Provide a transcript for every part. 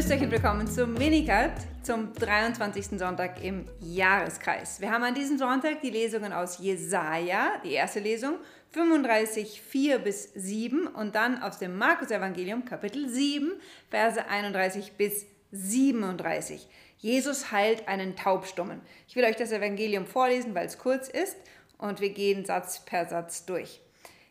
Grüßt euch und willkommen zum Minicut zum 23. Sonntag im Jahreskreis. Wir haben an diesem Sonntag die Lesungen aus Jesaja, die erste Lesung, 35, 4 bis 7 und dann aus dem Markus-Evangelium, Kapitel 7, Verse 31 bis 37. Jesus heilt einen Taubstummen. Ich will euch das Evangelium vorlesen, weil es kurz ist und wir gehen Satz per Satz durch.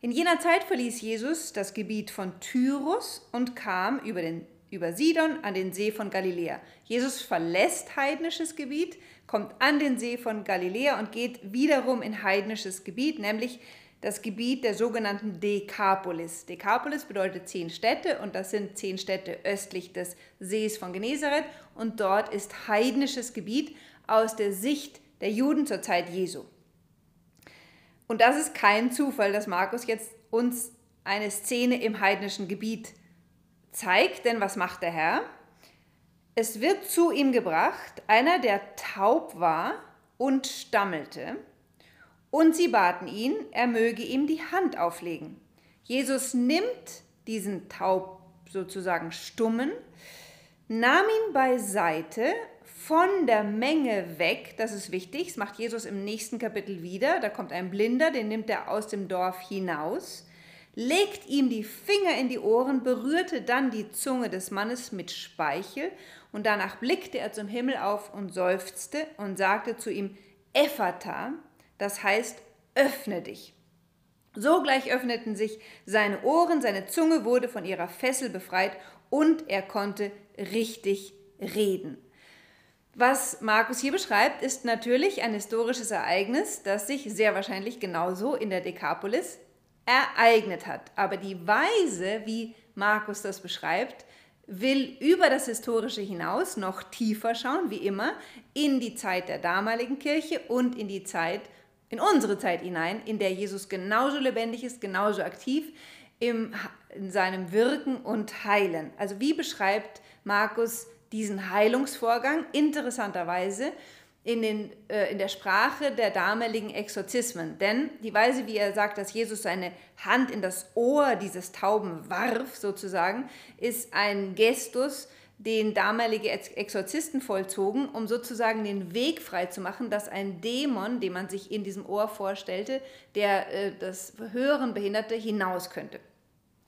In jener Zeit verließ Jesus das Gebiet von Tyrus und kam über, den, über Sidon an den See von Galiläa. Jesus verlässt heidnisches Gebiet, kommt an den See von Galiläa und geht wiederum in heidnisches Gebiet, nämlich das Gebiet der sogenannten Dekapolis. Dekapolis bedeutet zehn Städte und das sind zehn Städte östlich des Sees von Genezareth und dort ist heidnisches Gebiet aus der Sicht der Juden zur Zeit Jesu. Und das ist kein Zufall, dass Markus jetzt uns eine Szene im heidnischen Gebiet zeigt, denn was macht der Herr? Es wird zu ihm gebracht einer, der taub war und stammelte, und sie baten ihn, er möge ihm die Hand auflegen. Jesus nimmt diesen taub sozusagen stummen, nahm ihn beiseite von der Menge weg, das ist wichtig, das macht Jesus im nächsten Kapitel wieder, da kommt ein Blinder, den nimmt er aus dem Dorf hinaus, legt ihm die Finger in die Ohren, berührte dann die Zunge des Mannes mit Speichel und danach blickte er zum Himmel auf und seufzte und sagte zu ihm, Ephata, das heißt, öffne dich. Sogleich öffneten sich seine Ohren, seine Zunge wurde von ihrer Fessel befreit und er konnte richtig reden. Was Markus hier beschreibt, ist natürlich ein historisches Ereignis, das sich sehr wahrscheinlich genauso in der Dekapolis ereignet hat. Aber die Weise, wie Markus das beschreibt, will über das Historische hinaus noch tiefer schauen, wie immer, in die Zeit der damaligen Kirche und in die Zeit, in unsere Zeit hinein, in der Jesus genauso lebendig ist, genauso aktiv im, in seinem Wirken und Heilen. Also wie beschreibt Markus diesen Heilungsvorgang interessanterweise in, den, äh, in der Sprache der damaligen Exorzismen. Denn die Weise, wie er sagt, dass Jesus seine Hand in das Ohr dieses Tauben warf, sozusagen, ist ein Gestus, den damalige Exorzisten vollzogen, um sozusagen den Weg frei zu machen, dass ein Dämon, den man sich in diesem Ohr vorstellte, der äh, das Hören behinderte, hinaus könnte.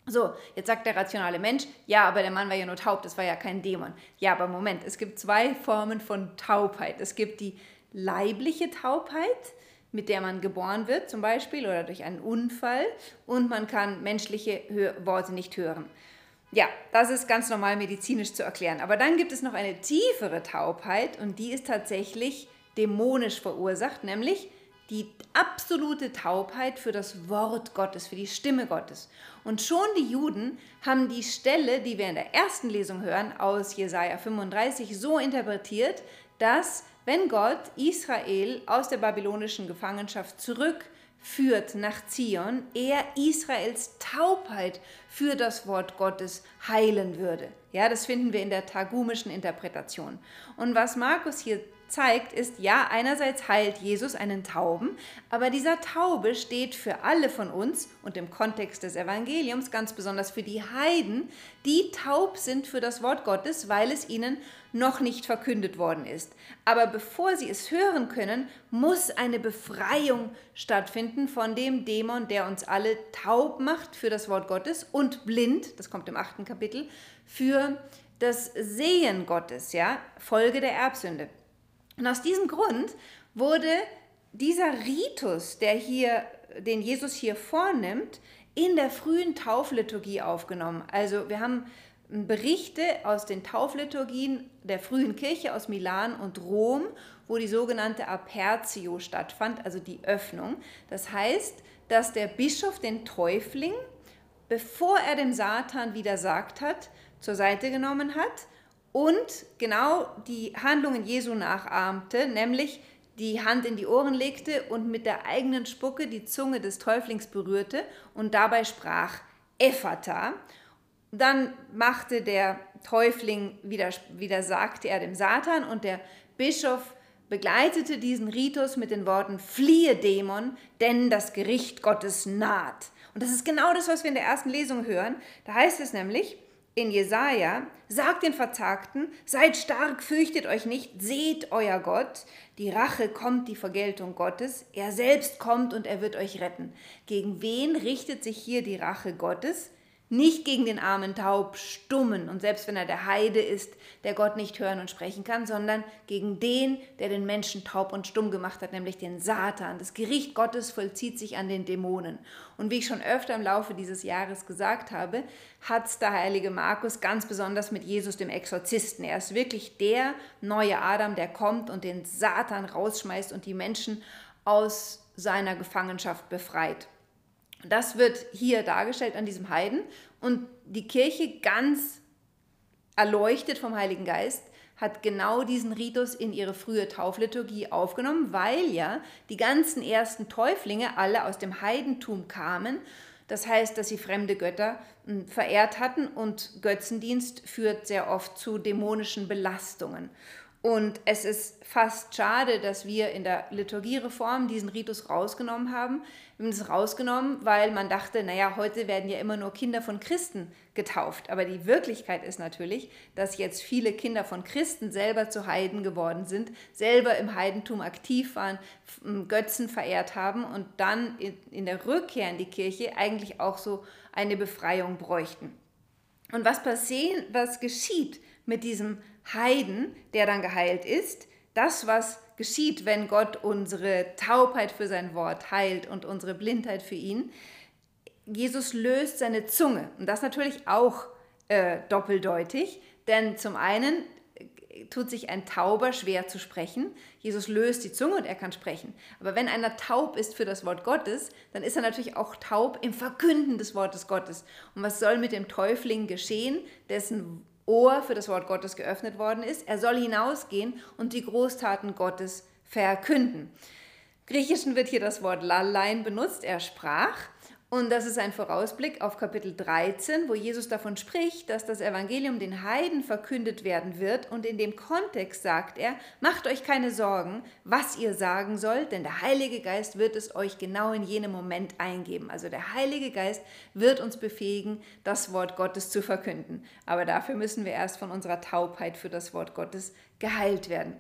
So, jetzt sagt der rationale Mensch, ja, aber der Mann war ja nur taub, das war ja kein Dämon. Ja, aber Moment, es gibt zwei Formen von Taubheit. Es gibt die leibliche Taubheit, mit der man geboren wird zum Beispiel oder durch einen Unfall und man kann menschliche Hör Worte nicht hören. Ja, das ist ganz normal medizinisch zu erklären. Aber dann gibt es noch eine tiefere Taubheit und die ist tatsächlich dämonisch verursacht, nämlich die absolute Taubheit für das Wort Gottes, für die Stimme Gottes. Und schon die Juden haben die Stelle, die wir in der ersten Lesung hören, aus Jesaja 35, so interpretiert, dass, wenn Gott Israel aus der babylonischen Gefangenschaft zurückführt nach Zion, er Israels Taubheit für das Wort Gottes heilen würde. Ja, das finden wir in der targumischen Interpretation. Und was Markus hier zeigt, ist, ja, einerseits heilt Jesus einen Tauben, aber dieser Taube steht für alle von uns und im Kontext des Evangeliums ganz besonders für die Heiden, die taub sind für das Wort Gottes, weil es ihnen noch nicht verkündet worden ist. Aber bevor sie es hören können, muss eine Befreiung stattfinden von dem Dämon, der uns alle taub macht für das Wort Gottes und blind, das kommt im achten Kapitel, für das Sehen Gottes, ja, Folge der Erbsünde. Und aus diesem Grund wurde dieser Ritus, der hier, den Jesus hier vornimmt, in der frühen Taufliturgie aufgenommen. Also wir haben Berichte aus den Taufliturgien der frühen Kirche aus Milan und Rom, wo die sogenannte Apertio stattfand, also die Öffnung. Das heißt, dass der Bischof den Täufling, bevor er dem Satan widersagt hat, zur Seite genommen hat und genau die Handlungen Jesu nachahmte, nämlich die Hand in die Ohren legte und mit der eigenen Spucke die Zunge des Täuflings berührte und dabei sprach Ephata. Dann machte der Täufling, wieder, wieder sagte er dem Satan und der Bischof begleitete diesen Ritus mit den Worten Fliehe Dämon, denn das Gericht Gottes naht. Und das ist genau das, was wir in der ersten Lesung hören. Da heißt es nämlich, in Jesaja, sagt den Verzagten, seid stark, fürchtet euch nicht, seht euer Gott, die Rache kommt, die Vergeltung Gottes, er selbst kommt und er wird euch retten. Gegen wen richtet sich hier die Rache Gottes? Nicht gegen den armen Taub, Stummen und selbst wenn er der Heide ist, der Gott nicht hören und sprechen kann, sondern gegen den, der den Menschen taub und stumm gemacht hat, nämlich den Satan. Das Gericht Gottes vollzieht sich an den Dämonen. Und wie ich schon öfter im Laufe dieses Jahres gesagt habe, hat es der heilige Markus ganz besonders mit Jesus, dem Exorzisten. Er ist wirklich der neue Adam, der kommt und den Satan rausschmeißt und die Menschen aus seiner Gefangenschaft befreit. Das wird hier dargestellt an diesem Heiden und die Kirche ganz erleuchtet vom Heiligen Geist hat genau diesen Ritus in ihre frühe Taufliturgie aufgenommen, weil ja die ganzen ersten Täuflinge alle aus dem Heidentum kamen. Das heißt, dass sie fremde Götter hm, verehrt hatten und Götzendienst führt sehr oft zu dämonischen Belastungen. Und es ist fast schade, dass wir in der Liturgiereform diesen Ritus rausgenommen haben. Wir haben es rausgenommen, weil man dachte, naja, heute werden ja immer nur Kinder von Christen getauft. Aber die Wirklichkeit ist natürlich, dass jetzt viele Kinder von Christen selber zu Heiden geworden sind, selber im Heidentum aktiv waren, Götzen verehrt haben und dann in der Rückkehr in die Kirche eigentlich auch so eine Befreiung bräuchten. Und was passiert, was geschieht mit diesem Heiden, der dann geheilt ist, das, was geschieht, wenn Gott unsere Taubheit für sein Wort heilt und unsere Blindheit für ihn. Jesus löst seine Zunge und das natürlich auch äh, doppeldeutig, denn zum einen äh, tut sich ein Tauber schwer zu sprechen. Jesus löst die Zunge und er kann sprechen. Aber wenn einer taub ist für das Wort Gottes, dann ist er natürlich auch taub im Verkünden des Wortes Gottes. Und was soll mit dem Täufling geschehen, dessen Ohr für das Wort Gottes geöffnet worden ist. Er soll hinausgehen und die Großtaten Gottes verkünden. Griechischen wird hier das Wort lallein benutzt. Er sprach. Und das ist ein Vorausblick auf Kapitel 13, wo Jesus davon spricht, dass das Evangelium den Heiden verkündet werden wird. Und in dem Kontext sagt er, macht euch keine Sorgen, was ihr sagen sollt, denn der Heilige Geist wird es euch genau in jenem Moment eingeben. Also der Heilige Geist wird uns befähigen, das Wort Gottes zu verkünden. Aber dafür müssen wir erst von unserer Taubheit für das Wort Gottes geheilt werden.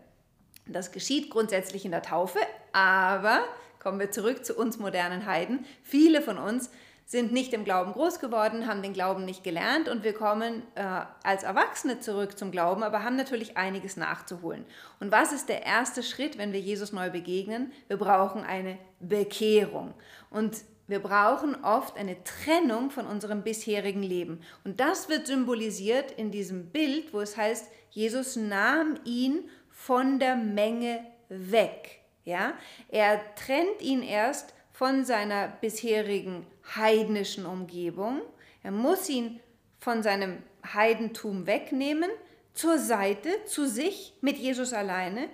Das geschieht grundsätzlich in der Taufe, aber kommen wir zurück zu uns modernen Heiden. Viele von uns sind nicht im Glauben groß geworden, haben den Glauben nicht gelernt und wir kommen äh, als Erwachsene zurück zum Glauben, aber haben natürlich einiges nachzuholen. Und was ist der erste Schritt, wenn wir Jesus neu begegnen? Wir brauchen eine Bekehrung. Und wir brauchen oft eine Trennung von unserem bisherigen Leben. Und das wird symbolisiert in diesem Bild, wo es heißt, Jesus nahm ihn von der Menge weg. Ja? Er trennt ihn erst von seiner bisherigen heidnischen Umgebung. Er muss ihn von seinem Heidentum wegnehmen, zur Seite, zu sich, mit Jesus alleine.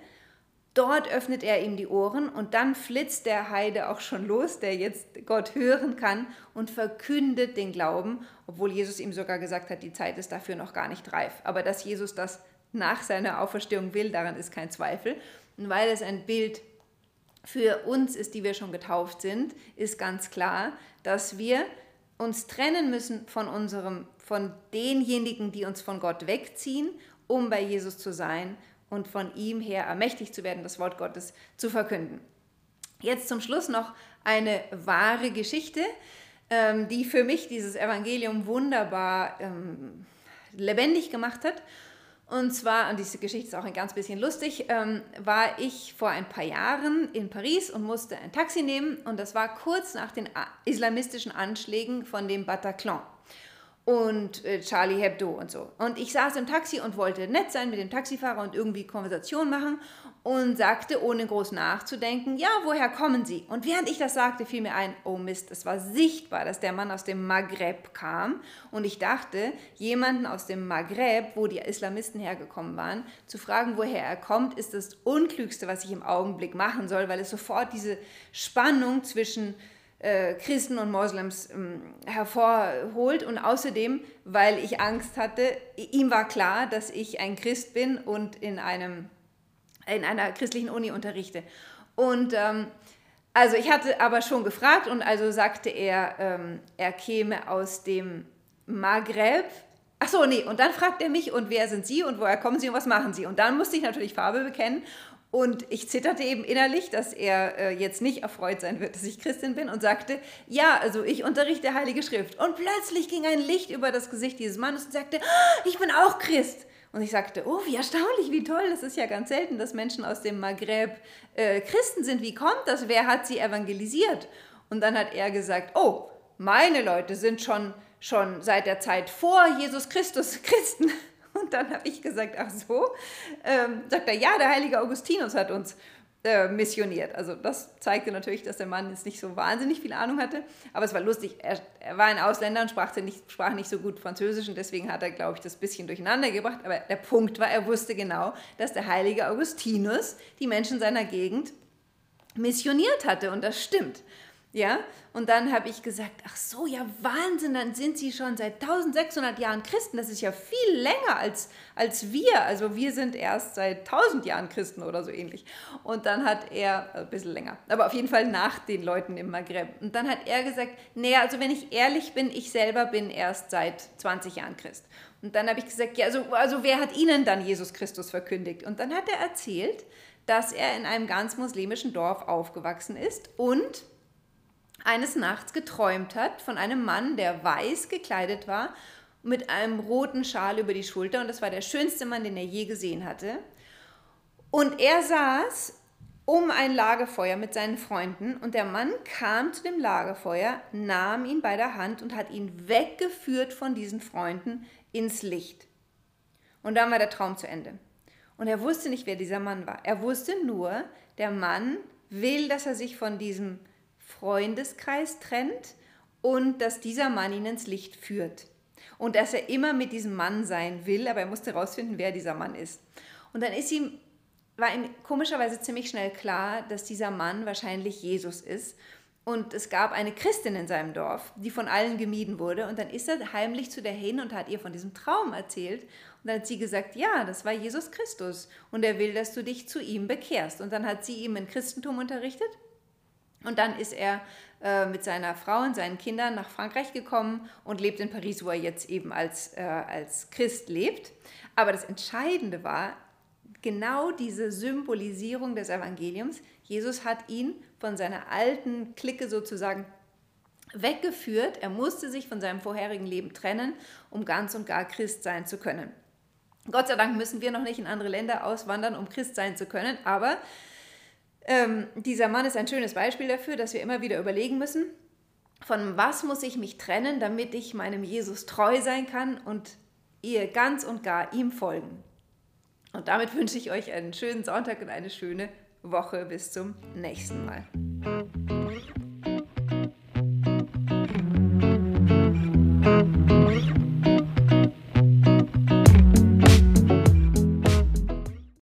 Dort öffnet er ihm die Ohren und dann flitzt der Heide auch schon los, der jetzt Gott hören kann und verkündet den Glauben, obwohl Jesus ihm sogar gesagt hat, die Zeit ist dafür noch gar nicht reif. Aber dass Jesus das nach seiner Auferstehung will, daran ist kein Zweifel. Und weil es ein Bild für uns ist, die wir schon getauft sind, ist ganz klar, dass wir uns trennen müssen von unserem, von denjenigen, die uns von Gott wegziehen, um bei Jesus zu sein und von ihm her ermächtigt zu werden, das Wort Gottes zu verkünden. Jetzt zum Schluss noch eine wahre Geschichte, ähm, die für mich dieses Evangelium wunderbar ähm, lebendig gemacht hat und zwar, und diese Geschichte ist auch ein ganz bisschen lustig, ähm, war ich vor ein paar Jahren in Paris und musste ein Taxi nehmen. Und das war kurz nach den islamistischen Anschlägen von dem Bataclan und äh, Charlie Hebdo und so. Und ich saß im Taxi und wollte nett sein mit dem Taxifahrer und irgendwie Konversation machen und sagte, ohne groß nachzudenken, ja, woher kommen Sie? Und während ich das sagte, fiel mir ein, oh Mist, es war sichtbar, dass der Mann aus dem Maghreb kam. Und ich dachte, jemanden aus dem Maghreb, wo die Islamisten hergekommen waren, zu fragen, woher er kommt, ist das Unklügste, was ich im Augenblick machen soll, weil es sofort diese Spannung zwischen äh, Christen und Moslems ähm, hervorholt und außerdem, weil ich Angst hatte, ihm war klar, dass ich ein Christ bin und in einem in einer christlichen Uni unterrichte. Und ähm, also ich hatte aber schon gefragt und also sagte er, ähm, er käme aus dem Maghreb Ach so, nee, und dann fragt er mich, und wer sind Sie und woher kommen Sie und was machen Sie? Und dann musste ich natürlich Farbe bekennen und ich zitterte eben innerlich, dass er äh, jetzt nicht erfreut sein wird, dass ich Christin bin und sagte, ja, also ich unterrichte Heilige Schrift. Und plötzlich ging ein Licht über das Gesicht dieses Mannes und sagte, ah, ich bin auch Christ. Und ich sagte, oh, wie erstaunlich, wie toll, das ist ja ganz selten, dass Menschen aus dem Maghreb äh, Christen sind. Wie kommt das? Wer hat sie evangelisiert? Und dann hat er gesagt, oh, meine Leute sind schon schon seit der Zeit vor Jesus Christus Christen. Und dann habe ich gesagt, ach so, ähm, sagt er, ja, der heilige Augustinus hat uns äh, missioniert. Also das zeigte natürlich, dass der Mann jetzt nicht so wahnsinnig viel Ahnung hatte, aber es war lustig. Er, er war ein Ausländer und sprach nicht, sprach nicht so gut Französisch und deswegen hat er, glaube ich, das bisschen durcheinander gebracht. Aber der Punkt war, er wusste genau, dass der heilige Augustinus die Menschen seiner Gegend missioniert hatte und das stimmt. Ja, und dann habe ich gesagt, ach so, ja Wahnsinn, dann sind sie schon seit 1600 Jahren Christen. Das ist ja viel länger als, als wir. Also wir sind erst seit 1000 Jahren Christen oder so ähnlich. Und dann hat er, äh, ein bisschen länger, aber auf jeden Fall nach den Leuten im Maghreb. Und dann hat er gesagt, naja, also wenn ich ehrlich bin, ich selber bin erst seit 20 Jahren Christ. Und dann habe ich gesagt, ja, also, also wer hat Ihnen dann Jesus Christus verkündigt? Und dann hat er erzählt, dass er in einem ganz muslimischen Dorf aufgewachsen ist und eines Nachts geträumt hat von einem Mann, der weiß gekleidet war, mit einem roten Schal über die Schulter. Und das war der schönste Mann, den er je gesehen hatte. Und er saß um ein Lagerfeuer mit seinen Freunden und der Mann kam zu dem Lagerfeuer, nahm ihn bei der Hand und hat ihn weggeführt von diesen Freunden ins Licht. Und dann war der Traum zu Ende. Und er wusste nicht, wer dieser Mann war. Er wusste nur, der Mann will, dass er sich von diesem Freundeskreis trennt und dass dieser Mann ihn ins Licht führt. Und dass er immer mit diesem Mann sein will, aber er musste herausfinden, wer dieser Mann ist. Und dann ist ihm, war ihm komischerweise ziemlich schnell klar, dass dieser Mann wahrscheinlich Jesus ist. Und es gab eine Christin in seinem Dorf, die von allen gemieden wurde. Und dann ist er heimlich zu der hin und hat ihr von diesem Traum erzählt. Und dann hat sie gesagt, ja, das war Jesus Christus. Und er will, dass du dich zu ihm bekehrst. Und dann hat sie ihm in Christentum unterrichtet und dann ist er äh, mit seiner Frau und seinen Kindern nach Frankreich gekommen und lebt in Paris, wo er jetzt eben als, äh, als Christ lebt. Aber das Entscheidende war genau diese Symbolisierung des Evangeliums. Jesus hat ihn von seiner alten Clique sozusagen weggeführt. Er musste sich von seinem vorherigen Leben trennen, um ganz und gar Christ sein zu können. Gott sei Dank müssen wir noch nicht in andere Länder auswandern, um Christ sein zu können, aber ähm, dieser Mann ist ein schönes Beispiel dafür, dass wir immer wieder überlegen müssen, von was muss ich mich trennen, damit ich meinem Jesus treu sein kann und ihr ganz und gar ihm folgen. Und damit wünsche ich euch einen schönen Sonntag und eine schöne Woche. Bis zum nächsten Mal.